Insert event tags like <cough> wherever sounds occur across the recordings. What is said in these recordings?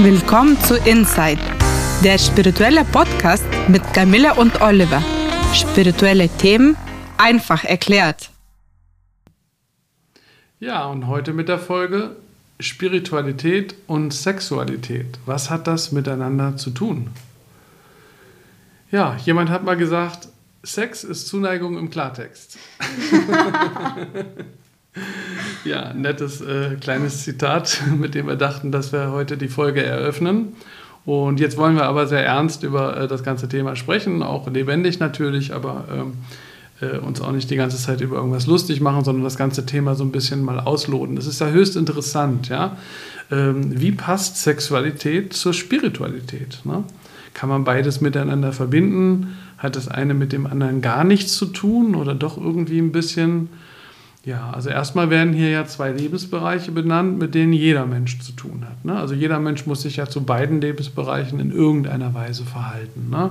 Willkommen zu Inside, der spirituelle Podcast mit Camilla und Oliver. Spirituelle Themen einfach erklärt. Ja, und heute mit der Folge Spiritualität und Sexualität. Was hat das miteinander zu tun? Ja, jemand hat mal gesagt, Sex ist Zuneigung im Klartext. <laughs> Ja, nettes äh, kleines Zitat, <laughs> mit dem wir dachten, dass wir heute die Folge eröffnen. Und jetzt wollen wir aber sehr ernst über äh, das ganze Thema sprechen, auch lebendig natürlich, aber ähm, äh, uns auch nicht die ganze Zeit über irgendwas lustig machen, sondern das ganze Thema so ein bisschen mal ausloten. Das ist ja höchst interessant, ja. Ähm, wie passt Sexualität zur Spiritualität? Ne? Kann man beides miteinander verbinden? Hat das eine mit dem anderen gar nichts zu tun oder doch irgendwie ein bisschen? Ja, also erstmal werden hier ja zwei Lebensbereiche benannt, mit denen jeder Mensch zu tun hat. Ne? Also jeder Mensch muss sich ja zu beiden Lebensbereichen in irgendeiner Weise verhalten. Ne?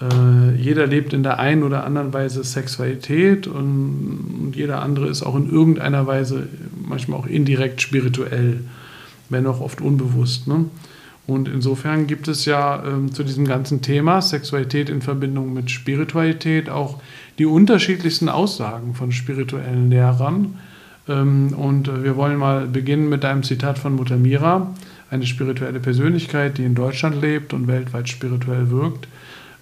Äh, jeder lebt in der einen oder anderen Weise Sexualität und, und, jeder andere ist auch in irgendeiner Weise manchmal auch indirekt spirituell, wenn auch oft unbewusst. Ne? Und insofern gibt es ja ähm, zu diesem ganzen Thema Sexualität in Verbindung mit Spiritualität auch die unterschiedlichsten Aussagen von spirituellen Lehrern. Ähm, und wir wollen mal beginnen mit einem Zitat von Mutter Mira, eine spirituelle Persönlichkeit, die in Deutschland lebt und weltweit spirituell wirkt.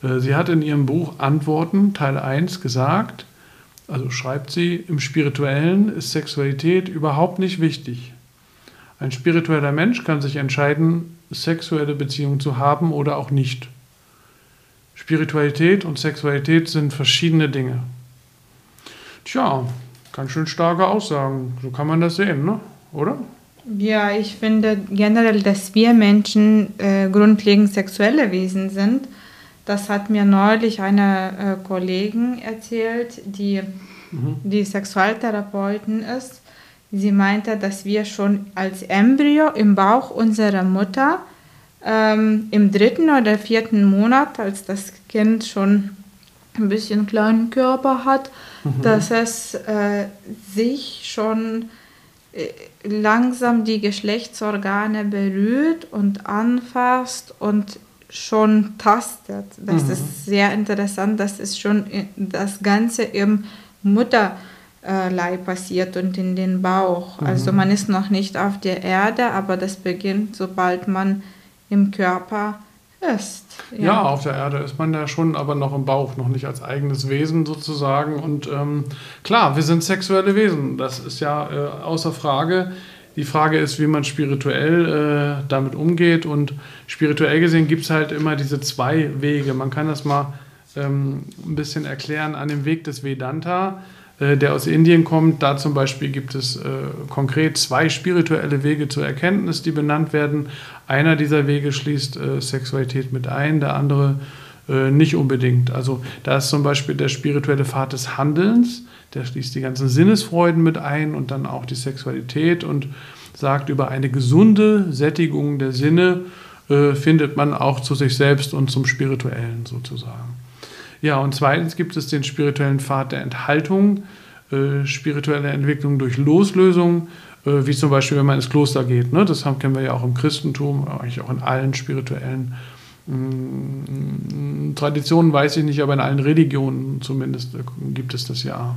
Äh, sie hat in ihrem Buch Antworten, Teil 1, gesagt, also schreibt sie, im spirituellen ist Sexualität überhaupt nicht wichtig. Ein spiritueller Mensch kann sich entscheiden, sexuelle Beziehungen zu haben oder auch nicht. Spiritualität und Sexualität sind verschiedene Dinge. Tja, ganz schön starke Aussagen. So kann man das sehen, ne? oder? Ja, ich finde generell, dass wir Menschen äh, grundlegend sexuelle Wesen sind. Das hat mir neulich eine äh, Kollegin erzählt, die, mhm. die Sexualtherapeutin ist. Sie meinte, dass wir schon als Embryo im Bauch unserer Mutter ähm, im dritten oder vierten Monat, als das Kind schon ein bisschen kleinen Körper hat, mhm. dass es äh, sich schon äh, langsam die Geschlechtsorgane berührt und anfasst und schon tastet. Das mhm. ist sehr interessant, dass es schon das Ganze im Mutterleib passiert und in den Bauch. Mhm. Also man ist noch nicht auf der Erde, aber das beginnt, sobald man im Körper ist. Ja. ja. auf der Erde ist man ja schon, aber noch im Bauch, noch nicht als eigenes Wesen sozusagen. Und ähm, klar, wir sind sexuelle Wesen, das ist ja äh, außer Frage. Die Frage ist, wie man spirituell äh, damit umgeht. Und spirituell gesehen gibt es halt immer diese zwei Wege. Man kann das mal ähm, ein bisschen erklären an dem Weg des Vedanta äh, der aus Indien kommt. Da zum Beispiel gibt es äh, konkret zwei spirituelle Wege zur Erkenntnis, die benannt werden. Einer dieser Wege schließt äh, Sexualität mit ein, der andere äh, nicht unbedingt. Also da ist zum Beispiel der spirituelle Pfad des Handelns, der schließt die ganzen Sinnesfreuden mit ein und dann auch die Sexualität und sagt, über eine gesunde Sättigung der Sinne äh, findet man auch zu sich selbst und zum Spirituellen sozusagen. Ja, und zweitens gibt es den spirituellen Pfad der Enthaltung, äh, spirituelle Entwicklung durch Loslösung, äh, wie zum Beispiel, wenn man ins Kloster geht. Ne? Das haben, kennen wir ja auch im Christentum, eigentlich auch in allen spirituellen mh, mm, Traditionen, weiß ich nicht, aber in allen Religionen zumindest äh, gibt es das ja.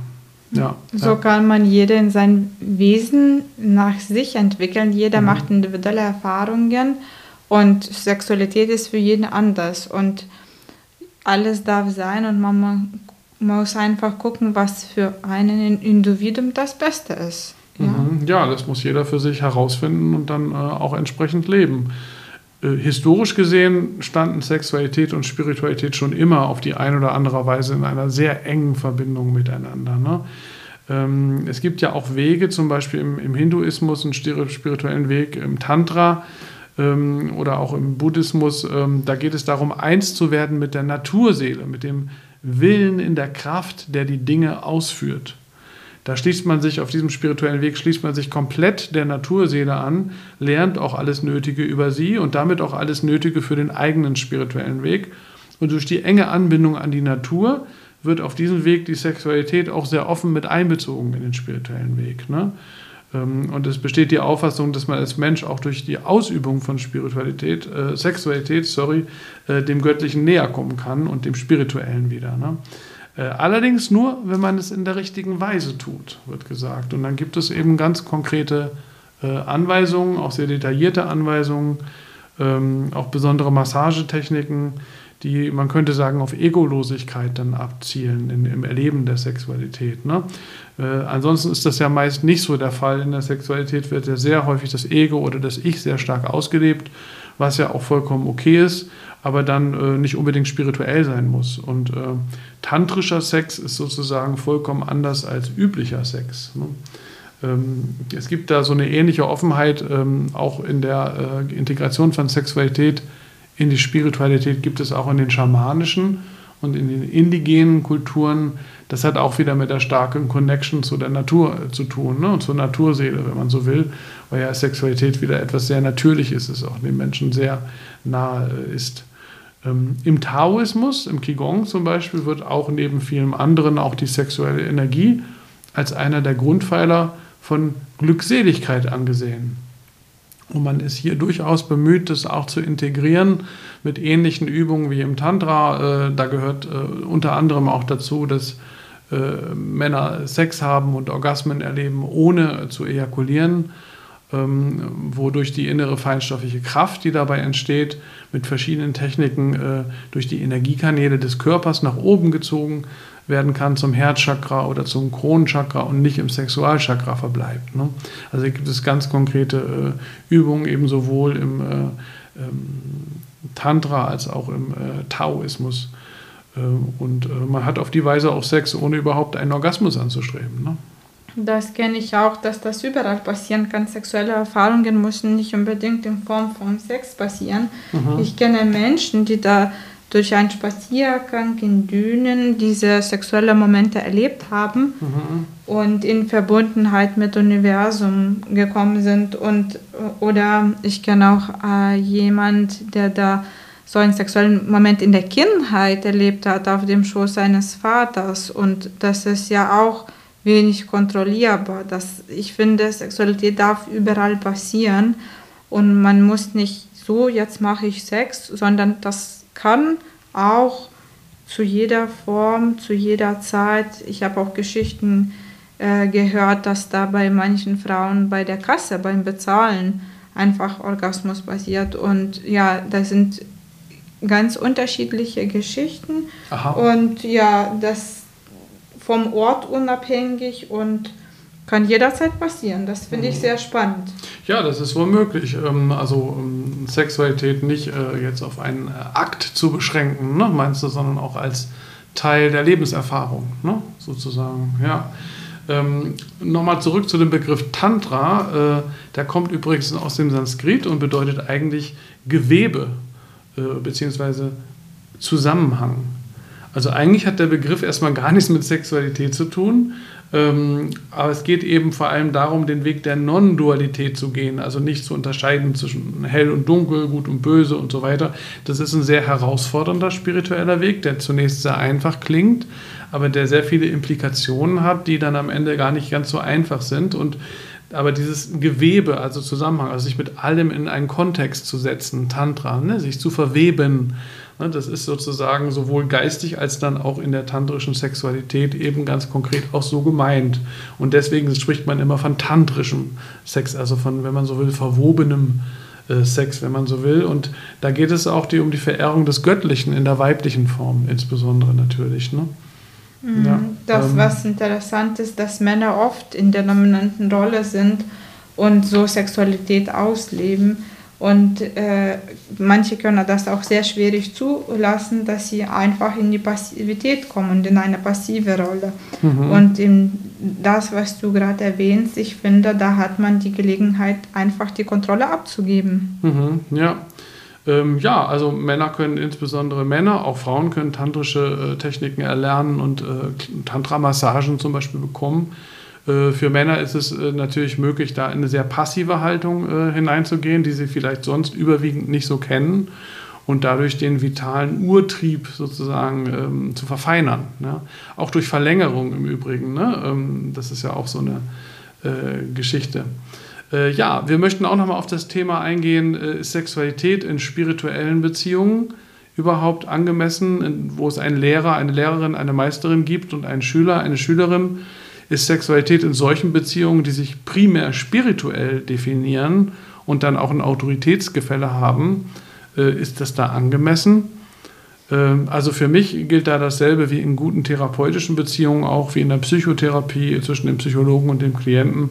Ja, so ja. kann man jeder in sein Wesen nach sich entwickeln. Jeder mhm. macht individuelle Erfahrungen und Sexualität ist für jeden anders. Und alles darf sein und man muss einfach gucken, was für einen Individuum das Beste ist. Ja, mhm. ja das muss jeder für sich herausfinden und dann äh, auch entsprechend leben. Äh, historisch gesehen standen Sexualität und Spiritualität schon immer auf die eine oder andere Weise in einer sehr engen Verbindung miteinander. Ne? Ähm, es gibt ja auch Wege, zum Beispiel im, im Hinduismus, einen spirituellen Weg, im Tantra, ähm, oder auch im Buddhismus, ähm, da geht es darum, eins zu werden mit der Naturseele, mit dem Willen in der Kraft, der die Dinge ausführt. Da schließt man sich auf diesem spirituellen Weg, schließt man sich komplett der Naturseele an, lernt auch alles Nötige über sie und damit auch alles Nötige für den eigenen spirituellen Weg. Und durch die enge Anbindung an die Natur wird auf diesem Weg die Sexualität auch sehr offen mit einbezogen in den spirituellen Weg. Ne? Ähm, und es besteht die Auffassung, dass man als Mensch auch durch die Ausübung von Spiritualität, äh, Sexualität, sorry, äh, dem Göttlichen näher kommen kann und dem Spirituellen wieder. Ne? Äh, allerdings nur, wenn man es in der richtigen Weise tut, wird gesagt. Und dann gibt es eben ganz konkrete äh, Anweisungen, auch sehr detaillierte Anweisungen, ähm, auch besondere Massagetechniken, die, man könnte sagen, auf Egolosigkeit dann abzielen in, im Erleben der Sexualität. Ne? Äh, ansonsten ist das ja meist nicht so der Fall. In der Sexualität wird ja sehr häufig das Ego oder das Ich sehr stark ausgelebt, was ja auch vollkommen okay ist, aber dann äh, nicht unbedingt spirituell sein muss. Und äh, tantrischer Sex ist sozusagen vollkommen anders als üblicher Sex. Ne? Ähm, es gibt da so eine ähnliche Offenheit, ähm, auch in der äh, Integration von Sexualität in die Spiritualität gibt es auch in den schamanischen und in den indigenen Kulturen. Das hat auch wieder mit der starken Connection zu der Natur zu tun, ne? und zur Naturseele, wenn man so will, weil ja Sexualität wieder etwas sehr Natürliches ist, auch den Menschen sehr nahe ist. Ähm, Im Taoismus, im Qigong zum Beispiel, wird auch neben vielem anderen auch die sexuelle Energie als einer der Grundpfeiler von Glückseligkeit angesehen. Und man ist hier durchaus bemüht, das auch zu integrieren mit ähnlichen Übungen wie im Tantra. Äh, da gehört äh, unter anderem auch dazu, dass äh, Männer Sex haben und Orgasmen erleben, ohne zu ejakulieren, ähm, wodurch die innere feinstoffliche Kraft, die dabei entsteht, mit verschiedenen Techniken durch die Energiekanäle des Körpers nach oben gezogen werden kann zum Herzchakra oder zum Kronenchakra und nicht im Sexualchakra verbleibt. Ne? Also gibt es ganz konkrete äh, Übungen, eben sowohl im äh, ähm, Tantra als auch im äh, Taoismus. Äh, und äh, man hat auf die Weise auch Sex, ohne überhaupt einen Orgasmus anzustreben. Ne? Das kenne ich auch, dass das überall passieren kann. Sexuelle Erfahrungen müssen nicht unbedingt in Form von Sex passieren. Mhm. Ich kenne Menschen, die da durch einen Spaziergang in Dünen diese sexuellen Momente erlebt haben mhm. und in Verbundenheit mit Universum gekommen sind. Und, oder ich kenne auch äh, jemand, der da so einen sexuellen Moment in der Kindheit erlebt hat, auf dem Schoß seines Vaters. Und das ist ja auch wenig kontrollierbar. Das, ich finde, Sexualität darf überall passieren und man muss nicht so, jetzt mache ich Sex, sondern das kann auch zu jeder Form, zu jeder Zeit. Ich habe auch Geschichten äh, gehört, dass da bei manchen Frauen bei der Kasse beim Bezahlen einfach Orgasmus passiert. Und ja, das sind ganz unterschiedliche Geschichten. Aha. Und ja, das vom Ort unabhängig und kann jederzeit passieren. Das finde ich mhm. sehr spannend. Ja, das ist wohl möglich. Ähm, also ähm, Sexualität nicht äh, jetzt auf einen äh, Akt zu beschränken, ne, meinst du, sondern auch als Teil der Lebenserfahrung, ne, sozusagen. Ja. Ähm, Nochmal zurück zu dem Begriff Tantra. Äh, der kommt übrigens aus dem Sanskrit und bedeutet eigentlich Gewebe äh, bzw. Zusammenhang. Also eigentlich hat der Begriff erstmal gar nichts mit Sexualität zu tun, aber es geht eben vor allem darum, den Weg der Non-Dualität zu gehen, also nicht zu unterscheiden zwischen hell und dunkel, gut und böse und so weiter. Das ist ein sehr herausfordernder spiritueller Weg, der zunächst sehr einfach klingt, aber der sehr viele Implikationen hat, die dann am Ende gar nicht ganz so einfach sind. Und aber dieses Gewebe, also Zusammenhang, also sich mit allem in einen Kontext zu setzen, Tantra, ne, sich zu verweben, das ist sozusagen sowohl geistig als dann auch in der tantrischen Sexualität eben ganz konkret auch so gemeint. Und deswegen spricht man immer von tantrischem Sex, also von, wenn man so will, verwobenem äh, Sex, wenn man so will. Und da geht es auch die, um die Verehrung des Göttlichen in der weiblichen Form, insbesondere natürlich. Ne? Mhm. Ja, das, ähm, was interessant ist, dass Männer oft in der dominanten Rolle sind und so Sexualität ausleben und äh, manche können das auch sehr schwierig zulassen, dass sie einfach in die Passivität kommen, in eine passive Rolle. Mhm. Und in das, was du gerade erwähnst, ich finde, da hat man die Gelegenheit, einfach die Kontrolle abzugeben. Mhm, ja. Ähm, ja, also Männer können insbesondere Männer, auch Frauen können tantrische äh, Techniken erlernen und äh, Tantra-Massagen zum Beispiel bekommen. Äh, für Männer ist es äh, natürlich möglich, da in eine sehr passive Haltung äh, hineinzugehen, die sie vielleicht sonst überwiegend nicht so kennen und dadurch den vitalen Urtrieb sozusagen ähm, zu verfeinern. Ne? Auch durch Verlängerung im Übrigen. Ne? Ähm, das ist ja auch so eine Geschichte. Ja, wir möchten auch nochmal auf das Thema eingehen, ist Sexualität in spirituellen Beziehungen überhaupt angemessen, wo es einen Lehrer, eine Lehrerin, eine Meisterin gibt und einen Schüler, eine Schülerin, ist Sexualität in solchen Beziehungen, die sich primär spirituell definieren und dann auch ein Autoritätsgefälle haben, äh, ist das da angemessen? Ähm, also für mich gilt da dasselbe wie in guten therapeutischen Beziehungen, auch wie in der Psychotherapie zwischen dem Psychologen und dem Klienten,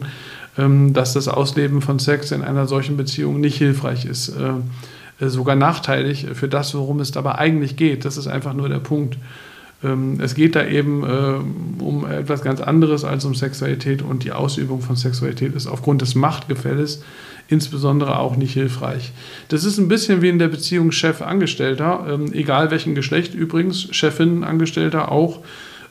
ähm, dass das Ausleben von Sex in einer solchen Beziehung nicht hilfreich ist. Äh, sogar nachteilig für das, worum es dabei eigentlich geht. Das ist einfach nur der Punkt. Ähm, es geht da eben äh, um etwas ganz anderes als um Sexualität und die Ausübung von Sexualität ist aufgrund des Machtgefälles insbesondere auch nicht hilfreich. Das ist ein bisschen wie in der Beziehung Chef-Angestellter, ähm, egal welchen Geschlecht übrigens, Chefin, Angestellter auch.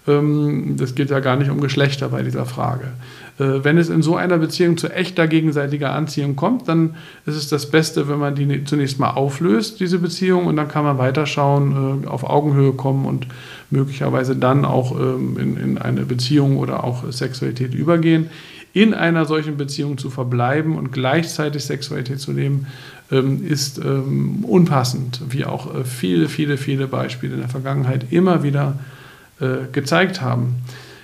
Ähm, das geht ja gar nicht um Geschlechter bei dieser Frage. Äh, wenn es in so einer Beziehung zu echter gegenseitiger Anziehung kommt, dann ist es das Beste, wenn man die ne-, zunächst mal auflöst, diese Beziehung, und dann kann man weiterschauen, äh, auf Augenhöhe kommen und möglicherweise dann auch ähm, in, in eine Beziehung oder auch Sexualität übergehen. In einer solchen Beziehung zu verbleiben und gleichzeitig Sexualität zu leben, ähm, ist ähm, unpassend, wie auch äh, viele, viele, viele Beispiele in der Vergangenheit immer wieder gezeigt haben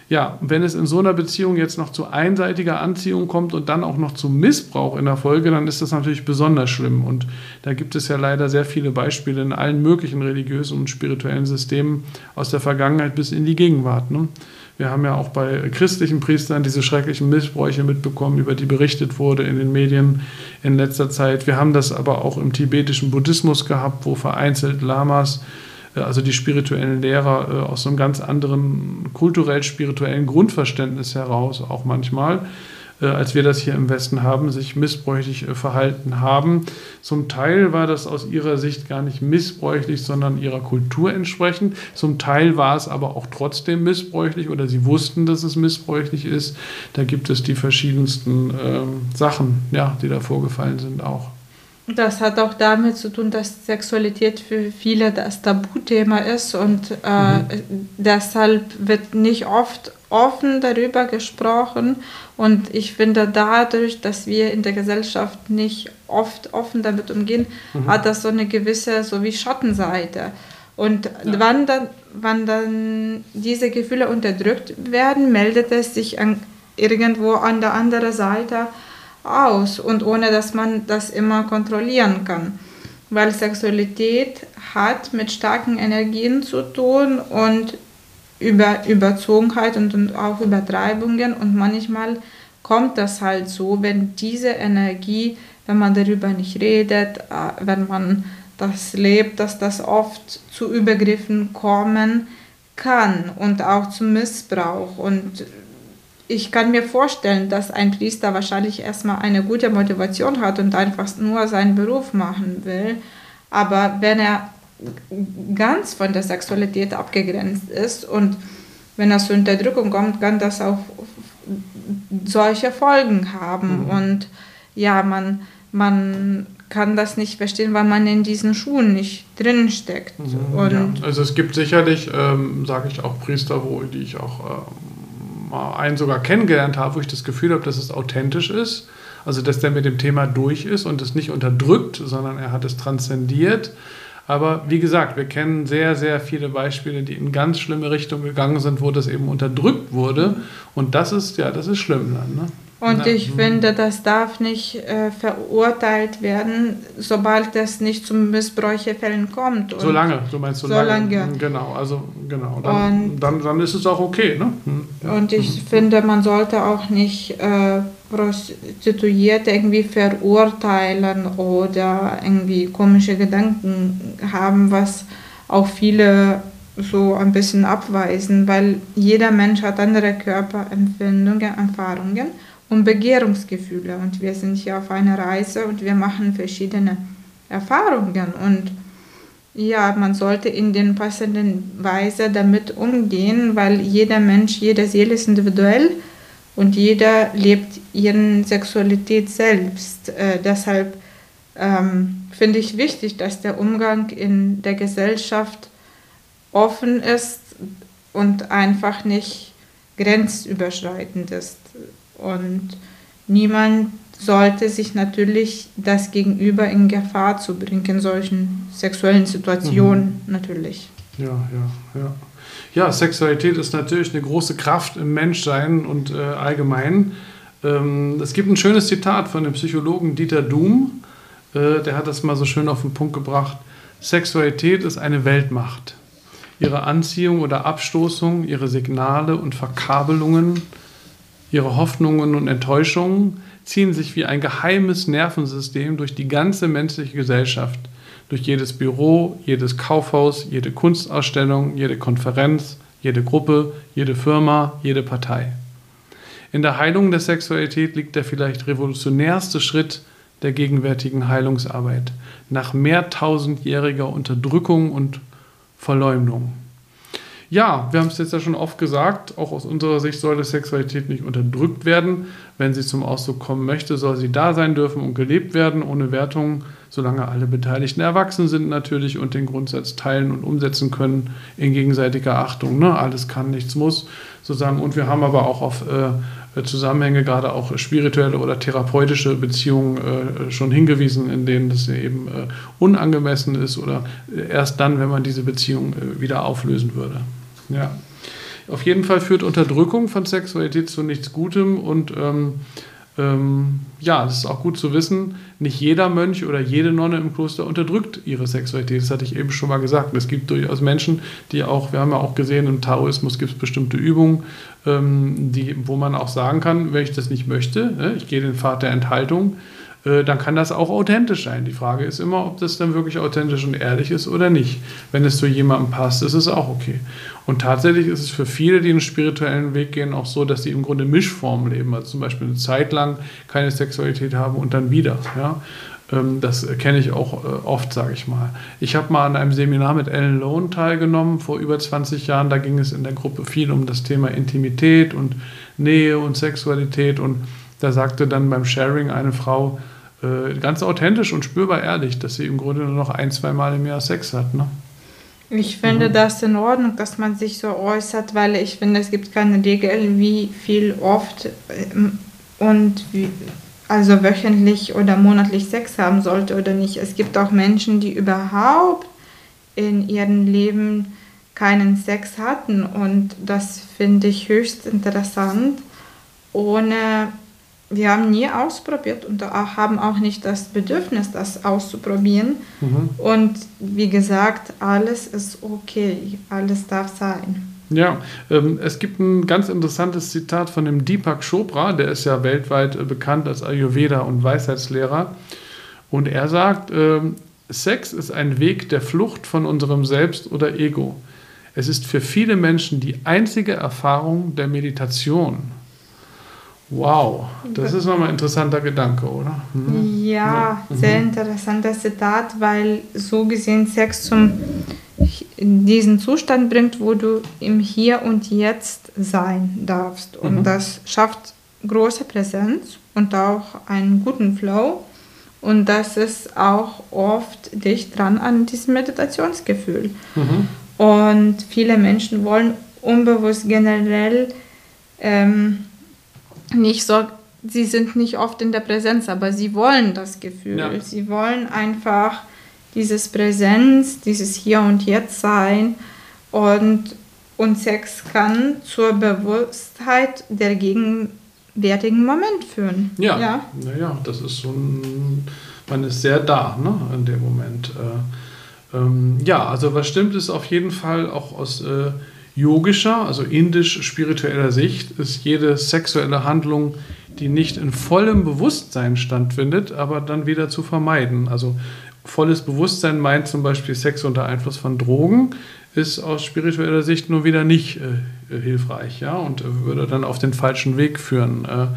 ja, wenn es in so einer Beziehung jetzt noch zu einseitiger Anziehung kommt und dann auch noch zu Missbrauch in der Folge, dann ist das natürlich besonders schlimm. Und da gibt es ja leider sehr viele Beispiele in allen möglichen religiösen und spirituellen Systemen aus der Vergangenheit bis in die Gegenwart. Ne? Wir haben ja auch bei christlichen Priestern diese schrecklichen Missbräuche mitbekommen, über die berichtet wurde in den Medien in letzter Zeit. Wir haben das aber auch im tibetischen Buddhismus gehabt, wo vereinzelt Lamas also die spirituellen Lehrer äh, aus einem ganz anderen kulturell-spirituellen Grundverständnis heraus, auch manchmal, äh, als wir das hier im Westen haben, sich missbräuchlich verhalten haben. Zum Teil war das aus ihrer Sicht gar nicht missbräuchlich, sondern ihrer Kultur entsprechend. Zum Teil war es aber auch trotzdem missbräuchlich oder sie wussten, dass es missbräuchlich ist. Da gibt es die verschiedensten ähm, Sachen, ja, die da vorgefallen sind auch. Das hat auch damit zu tun, dass Sexualität für viele das Tabuthema ist und äh, mhm. deshalb wird nicht oft offen darüber gesprochen. Und ich finde, dadurch, dass wir in der Gesellschaft nicht oft offen damit umgehen, mhm. hat das so eine gewisse, so wie Schattenseite. Und ja. wann, dann, wann dann diese Gefühle unterdrückt werden, meldet es sich an, irgendwo an der anderen Seite aus und ohne dass man das immer kontrollieren kann. Weil Sexualität hat mit starken Energien zu tun und über Überzogenheit und, und auch Übertreibungen und manchmal kommt das halt so, wenn diese Energie, wenn man darüber nicht redet, äh, wenn man das lebt, dass das oft zu Übergriffen kommen kann und auch zum Missbrauch und ich kann mir vorstellen, dass ein Priester wahrscheinlich erstmal eine gute Motivation hat und einfach nur seinen Beruf machen will. Aber wenn er ganz von der Sexualität abgegrenzt ist und wenn es zur Unterdrückung kommt, kann das auch solche Folgen haben. Mhm. Und ja, man, man kann das nicht verstehen, weil man in diesen Schuhen nicht drin steckt. Mhm, ja. Also es gibt sicherlich, ähm, sage ich auch Priester, wo die ich auch ähm, mal einen sogar kennengelernt habe, wo ich das Gefühl habe, dass es authentisch ist. Also, dass der mit dem Thema durch ist und es nicht unterdrückt, sondern er hat es transzendiert. Aber wie gesagt, wir kennen sehr, sehr viele Beispiele, die in ganz schlimme Richtungen gegangen sind, wo das eben unterdrückt wurde. Und das ist, ja, das ist schlimm dann. Ne? Und ich finde, das darf nicht äh, verurteilt werden, sobald es nicht zu Missbräuchefällen kommt. Und solange, du meinst so, so lange. lange. Genau, also genau. Dann, dann, dann ist es auch okay. Ne? Hm, ja. Und ich mhm. finde, man sollte auch nicht äh, Prostituierte irgendwie verurteilen oder irgendwie komische Gedanken haben, was auch viele so ein bisschen abweisen, weil jeder Mensch hat andere Körperempfindungen, Erfahrungen und Begehrungsgefühle. Und wir sind hier auf einer Reise und wir machen verschiedene Erfahrungen. Und ja, man sollte in den passenden Weise damit umgehen, weil jeder Mensch, jede Seele ist individuell und jeder lebt ihre Sexualität selbst. Äh, deshalb ähm, finde ich wichtig, dass der Umgang in der Gesellschaft offen ist und einfach nicht grenzüberschreitend ist. Und niemand sollte sich natürlich das Gegenüber in Gefahr zu bringen, in solchen sexuellen Situationen mhm. natürlich. Ja, ja, ja. Ja, Sexualität ist natürlich eine große Kraft im Menschsein und äh, allgemein. Ähm, es gibt ein schönes Zitat von dem Psychologen Dieter Doom, äh, der hat das mal so schön auf den Punkt gebracht. Sexualität ist eine Weltmacht. Ihre Anziehung oder Abstoßung, ihre Signale und Verkabelungen, ihre Hoffnungen und Enttäuschungen ziehen sich wie ein geheimes Nervensystem durch die ganze menschliche Gesellschaft, durch jedes Büro, jedes Kaufhaus, jede Kunstausstellung, jede Konferenz, jede Gruppe, jede Firma, jede Partei. In der Heilung der Sexualität liegt der vielleicht revolutionärste Schritt der gegenwärtigen Heilungsarbeit nach mehrtausendjähriger Unterdrückung und Verleumdung. Ja, wir haben es jetzt ja schon oft gesagt, auch aus unserer Sicht sollte Sexualität nicht unterdrückt werden. Wenn sie zum Ausdruck kommen möchte, soll sie da sein dürfen und gelebt werden, ohne Wertung, solange alle Beteiligten erwachsen sind natürlich und den Grundsatz teilen und umsetzen können in gegenseitiger Achtung. Ne? Alles kann, nichts muss, sozusagen. Und wir haben aber auch auf äh, Zusammenhänge, gerade auch spirituelle oder therapeutische Beziehungen äh, schon hingewiesen, in denen das eben äh, unangemessen ist oder erst dann, wenn man diese Beziehung äh, wieder auflösen würde. Ja. Auf jeden Fall führt Unterdrückung von Sexualität zu nichts Gutem und ähm, ähm, ja, es ist auch gut zu wissen, nicht jeder Mönch oder jede Nonne im Kloster unterdrückt ihre Sexualität. Das hatte ich eben schon mal gesagt. Es gibt durchaus Menschen, die auch, wir haben ja auch gesehen, im Taoismus gibt es bestimmte Übungen, ähm, die, wo man auch sagen kann, wenn ich das nicht möchte, ne, ich gehe den Pfad der Enthaltung, dann kann das auch authentisch sein. Die Frage ist immer, ob das dann wirklich authentisch und ehrlich ist oder nicht. Wenn es zu jemandem passt, ist es auch okay. Und tatsächlich ist es für viele, die einen spirituellen Weg gehen, auch so, dass sie im Grunde Mischformen leben, also zum Beispiel eine Zeit lang keine Sexualität haben und dann wieder. Ja? Ähm, das kenne ich auch äh, oft, sage ich mal. Ich habe mal an einem Seminar mit Ellen Lone teilgenommen, vor über 20 Jahren. Da ging es in der Gruppe viel um das Thema Intimität und Nähe und Sexualität. Und da sagte dann beim Sharing eine Frau, äh, ganz authentisch und spürbar ehrlich, dass sie im Grunde nur noch ein, zwei Mal im Jahr Sex hat. Ne? Ich finde mhm. das in Ordnung, dass man sich so äußert, weil ich finde, es gibt keine Regel, wie viel oft ähm, und wie, also wöchentlich oder monatlich Sex haben sollte oder nicht. Es gibt auch Menschen, die überhaupt in ihrem Leben keinen Sex hatten und das finde ich höchst interessant, ohne wir haben nie ausprobiert und haben auch nicht das Bedürfnis, das auszuprobieren. Mhm. Und wie gesagt, alles ist okay, alles darf sein. Ja, ähm, es gibt ein ganz interessantes Zitat von dem Deepak Chopra, der ist ja weltweit äh, bekannt als Ayurveda und Weisheitslehrer. Und er sagt, äh, Sex ist ein Weg der Flucht von unserem Selbst oder Ego. Es ist für viele Menschen die einzige Erfahrung der Meditation. Wow, das ist nochmal ein interessanter Gedanke, oder? Mhm. Ja, mhm. sehr interessantes Zitat, weil so gesehen Sex zum diesen Zustand bringt, wo du im Hier und Jetzt sein darfst. Und mhm. das schafft große Präsenz und auch einen guten Flow. Und das ist auch oft dicht dran an diesem Meditationsgefühl. Mhm. Und viele Menschen wollen unbewusst generell ähm, nicht so, sie sind nicht oft in der Präsenz, aber sie wollen das Gefühl. Ja. Sie wollen einfach dieses Präsenz, dieses Hier und Jetzt sein und, und Sex kann zur Bewusstheit der gegenwärtigen Moment führen. Ja, ja, naja, das ist so ein, man ist sehr da ne, in dem Moment. Äh, ähm, ja, also was stimmt ist auf jeden Fall auch aus äh, yogischer, also indisch-spiritueller Sicht ist jede sexuelle Handlung, die nicht in vollem Bewusstsein stattfindet, aber dann wieder zu vermeiden. Also volles Bewusstsein meint zum Beispiel Sex unter Einfluss von Drogen, ist aus spiritueller Sicht nur wieder nicht äh, hilfreich ja, und würde dann auf den falschen Weg führen. Äh,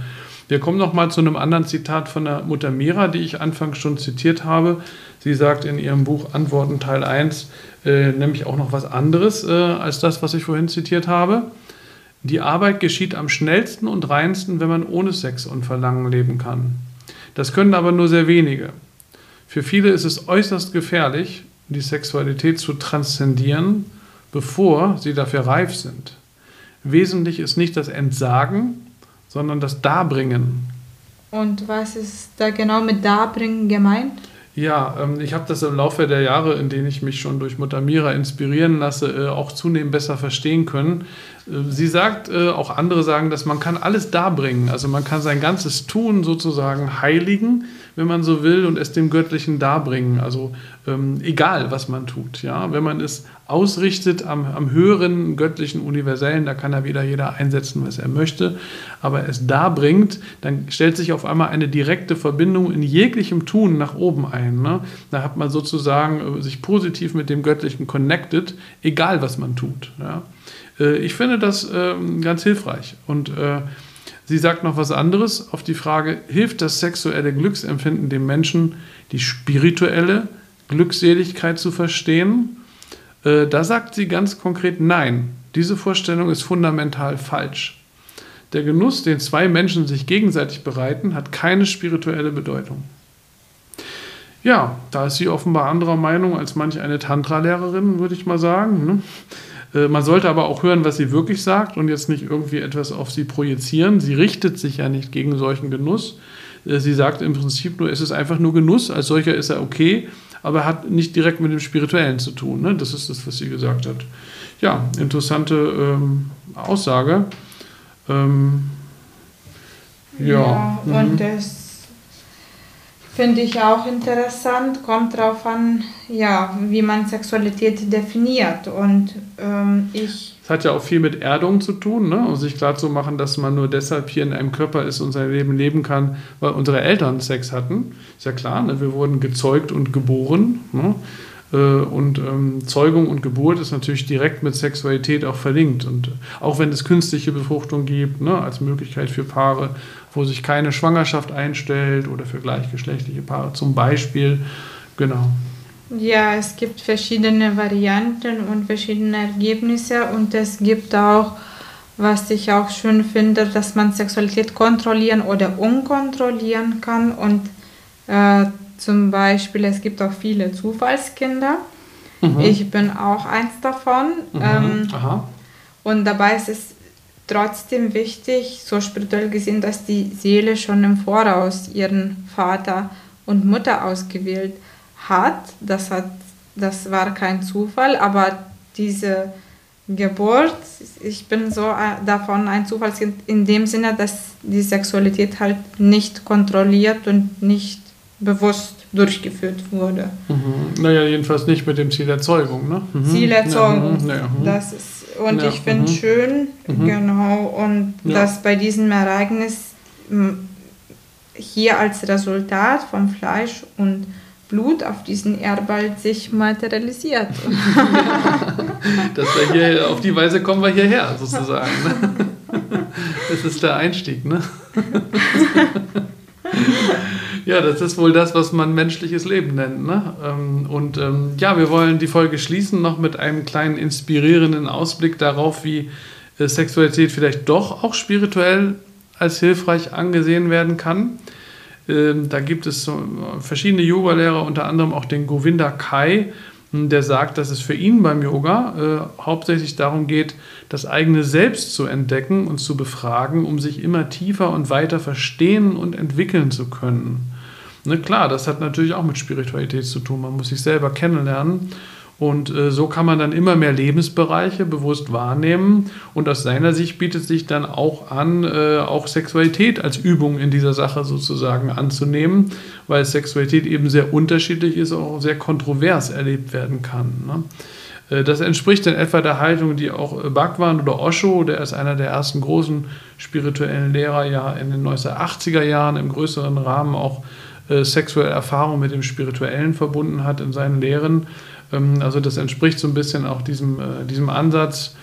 wir kommen noch mal zu einem anderen Zitat von der Mutter Mira, die ich anfangs schon zitiert habe. Sie sagt in ihrem Buch Antworten Teil 1 äh, nämlich auch noch was anderes äh, als das, was ich vorhin zitiert habe. Die Arbeit geschieht am schnellsten und reinsten, wenn man ohne Sex und Verlangen leben kann. Das können aber nur sehr wenige. Für viele ist es äußerst gefährlich, die Sexualität zu transzendieren, bevor sie dafür reif sind. Wesentlich ist nicht das Entsagen, sondern das Darbringen. Und was ist da genau mit Darbringen gemeint? Ja, ähm, ich habe das im Laufe der Jahre, in denen ich mich schon durch Mutter Mira inspirieren lasse, äh, auch zunehmend besser verstehen können. Äh, sie sagt, äh, auch andere sagen, dass man kann alles darbringen. Also man kann sein ganzes Tun sozusagen heiligen, wenn man so will, und es dem Göttlichen darbringen. Also ähm, egal, was man tut. Ja? Wenn man es ausrichtet am, am höheren göttlichen Universellen, da kann ja wieder jeder einsetzen, was er möchte, aber es darbringt, dann stellt sich auf einmal eine direkte Verbindung in jeglichem Tun nach oben ein. Ne? Da hat man sozusagen äh, sich positiv mit dem Göttlichen connected, egal was man tut. Ja? Äh, ich finde das ähm, ganz hilfreich und äh, Sie sagt noch was anderes auf die Frage, hilft das sexuelle Glücksempfinden dem Menschen, die spirituelle Glückseligkeit zu verstehen? Äh, da sagt sie ganz konkret nein. Diese Vorstellung ist fundamental falsch. Der Genuss, den zwei Menschen sich gegenseitig bereiten, hat keine spirituelle Bedeutung. Ja, da ist sie offenbar anderer Meinung als manch eine Tantra-Lehrerin, würde ich mal sagen. Ne? Äh, man sollte aber auch hören, was sie wirklich sagt und jetzt nicht irgendwie etwas auf sie projizieren. Sie richtet sich ja nicht gegen solchen Genuss. Äh, sie sagt im Prinzip nur, es ist einfach nur Genuss, als solcher ist er okay, aber hat nicht direkt mit dem Spirituellen zu tun. Ne? Das ist das, was sie gesagt hat. Ja, interessante ähm, Aussage. Ähm, ja, ja und mhm. das Finde ich auch interessant, kommt darauf an, ja, wie man Sexualität definiert. Und ähm, ich. Es hat ja auch viel mit Erdung zu tun, ne? um sich klarzumachen, dass man nur deshalb hier in einem Körper ist und sein Leben leben kann, weil unsere Eltern Sex hatten. Ist ja klar, ne? wir wurden gezeugt und geboren. Ne? Äh, und ähm, Zeugung und Geburt ist natürlich direkt mit Sexualität auch verlinkt. Und auch wenn es künstliche Befruchtung gibt, ne, als Möglichkeit für Paare, wo sich keine Schwangerschaft einstellt oder für gleichgeschlechtliche Paare zum Beispiel, genau. Ja, es gibt verschiedene Varianten und verschiedene Ergebnisse und es gibt auch, was ich auch schön finde, dass man Sexualität kontrollieren oder unkontrollieren kann und äh, zum Beispiel, es gibt auch viele Zufallskinder. Mhm. Ich bin auch eins davon. Mhm. Ähm, und dabei ist es trotzdem wichtig, so spirituell gesehen, dass die Seele schon im Voraus ihren Vater und Mutter ausgewählt hat. Das, hat, das war kein Zufall, aber diese Geburt, ich bin so äh, davon ein Zufallskind in dem Sinne, dass die Sexualität halt nicht kontrolliert und nicht bewusst durchgeführt wurde. Mhm. Naja, jedenfalls nicht mit dem Ziel der Zeugung. Ne? Mhm. Zielerzeugung. Ja, ja, mhm. das ist, und ja, ich finde mhm. schön, mhm. genau, und dass bei diesem Ereignis hier als Resultat vom Fleisch und Blut auf diesen Erdball sich materialisiert. <laughs> das hier, auf die Weise kommen wir hierher, sozusagen. Ne? <laughs> Das ist der Einstieg, ne? <laughs> Ja, das ist wohl das, was man menschliches Leben nennt. Ne? Ähm, und ähm, ja, wir wollen die Folge schließen noch mit einem kleinen inspirierenden Ausblick darauf, wie äh, Sexualität vielleicht doch auch spirituell als hilfreich angesehen werden kann. Ähm, da gibt es verschiedene Yoga-Lehrer, unter anderem auch den Govinda Kai, der sagt, dass es für ihn beim Yoga äh, hauptsächlich darum geht, das eigene Selbst zu entdecken und zu befragen, um sich immer tiefer und weiter verstehen und entwickeln zu können. Ne, klar, das hat natürlich auch mit Spiritualität zu tun. Man muss sich selber kennenlernen. Und äh, so kann man dann immer mehr Lebensbereiche bewusst wahrnehmen. Und aus seiner Sicht bietet sich dann auch an, äh, auch Sexualität als Übung in dieser Sache sozusagen anzunehmen, weil Sexualität eben sehr unterschiedlich ist, auch sehr kontrovers erlebt werden kann. Ne? Äh, das entspricht in etwa der Haltung, die auch Bhagwan oder Osho, der ist einer der ersten großen spirituellen Lehrer, ja in den 1980er Jahren im größeren Rahmen auch äh, sexuelle Erfahrung mit dem Spirituellen verbunden hat in seinen Lehren. Ähm, also das entspricht so ein bisschen auch diesem, äh, diesem Ansatz.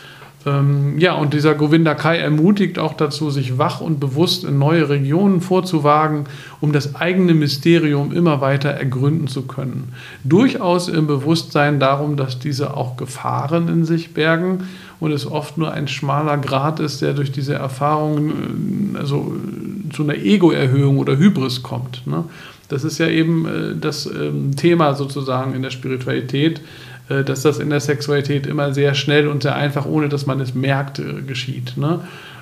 Ähm, ja, und dieser Govinda Kai ermutigt auch dazu, sich wach und bewusst in neue Regionen vorzuwagen, um das eigene Mysterium immer weiter ergründen zu können. Durchaus im Bewusstsein darum, dass diese auch Gefahren in sich bergen und es oft nur ein schmaler Grat ist, der durch diese Erfahrungen äh, also, zu einer Ego-Erhöhung oder Hybris kommt. Ne? Das ist ja eben äh, das ähm, Thema sozusagen in der Spiritualität, äh, dass das in der Sexualität immer sehr schnell und sehr einfach, ohne dass man es merkt, äh, geschieht. Ne?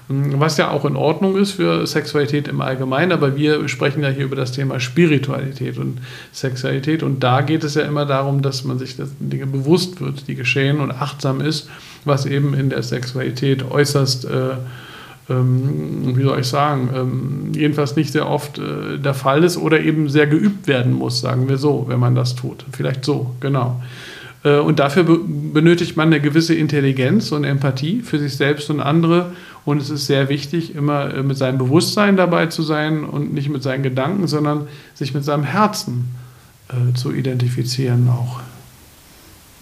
Was ja auch in Ordnung ist für Sexualität im Allgemeinen, aber wir sprechen ja hier über das Thema Spiritualität und Sexualität. Und da geht es ja immer darum, dass man sich das Dinge bewusst wird, die geschehen und achtsam ist, was eben in der Sexualität äußerst, äh, ähm, wie soll ich sagen, ähm, jedenfalls nicht sehr oft äh, der Fall ist oder eben sehr geübt werden muss, sagen wir so, wenn man das tut. Vielleicht so, genau. Äh, und dafür benötigt man eine gewisse Intelligenz und Empathie für sich selbst und andere. Und es ist sehr wichtig, immer äh, mit seinem Bewusstsein dabei zu sein und nicht mit seinen Gedanken, sondern sich mit seinem Herzen äh, zu identifizieren auch.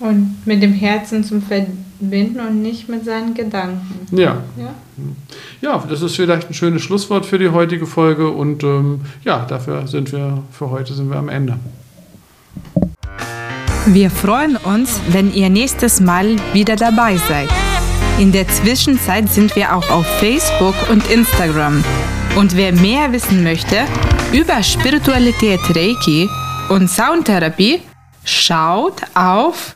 Und mit dem Herzen zum Verbinden und nicht mit seinen Gedanken. Ja. Ja, ja das ist vielleicht ein schönes Schlusswort für die heutige Folge. Und ähm, ja, dafür sind wir, für heute sind wir am Ende. Wir freuen uns, wenn ihr nächstes Mal wieder dabei seid. In der Zwischenzeit sind wir auch auf Facebook und Instagram. Und wer mehr wissen möchte über Spiritualität Reiki und Soundtherapie, schaut auf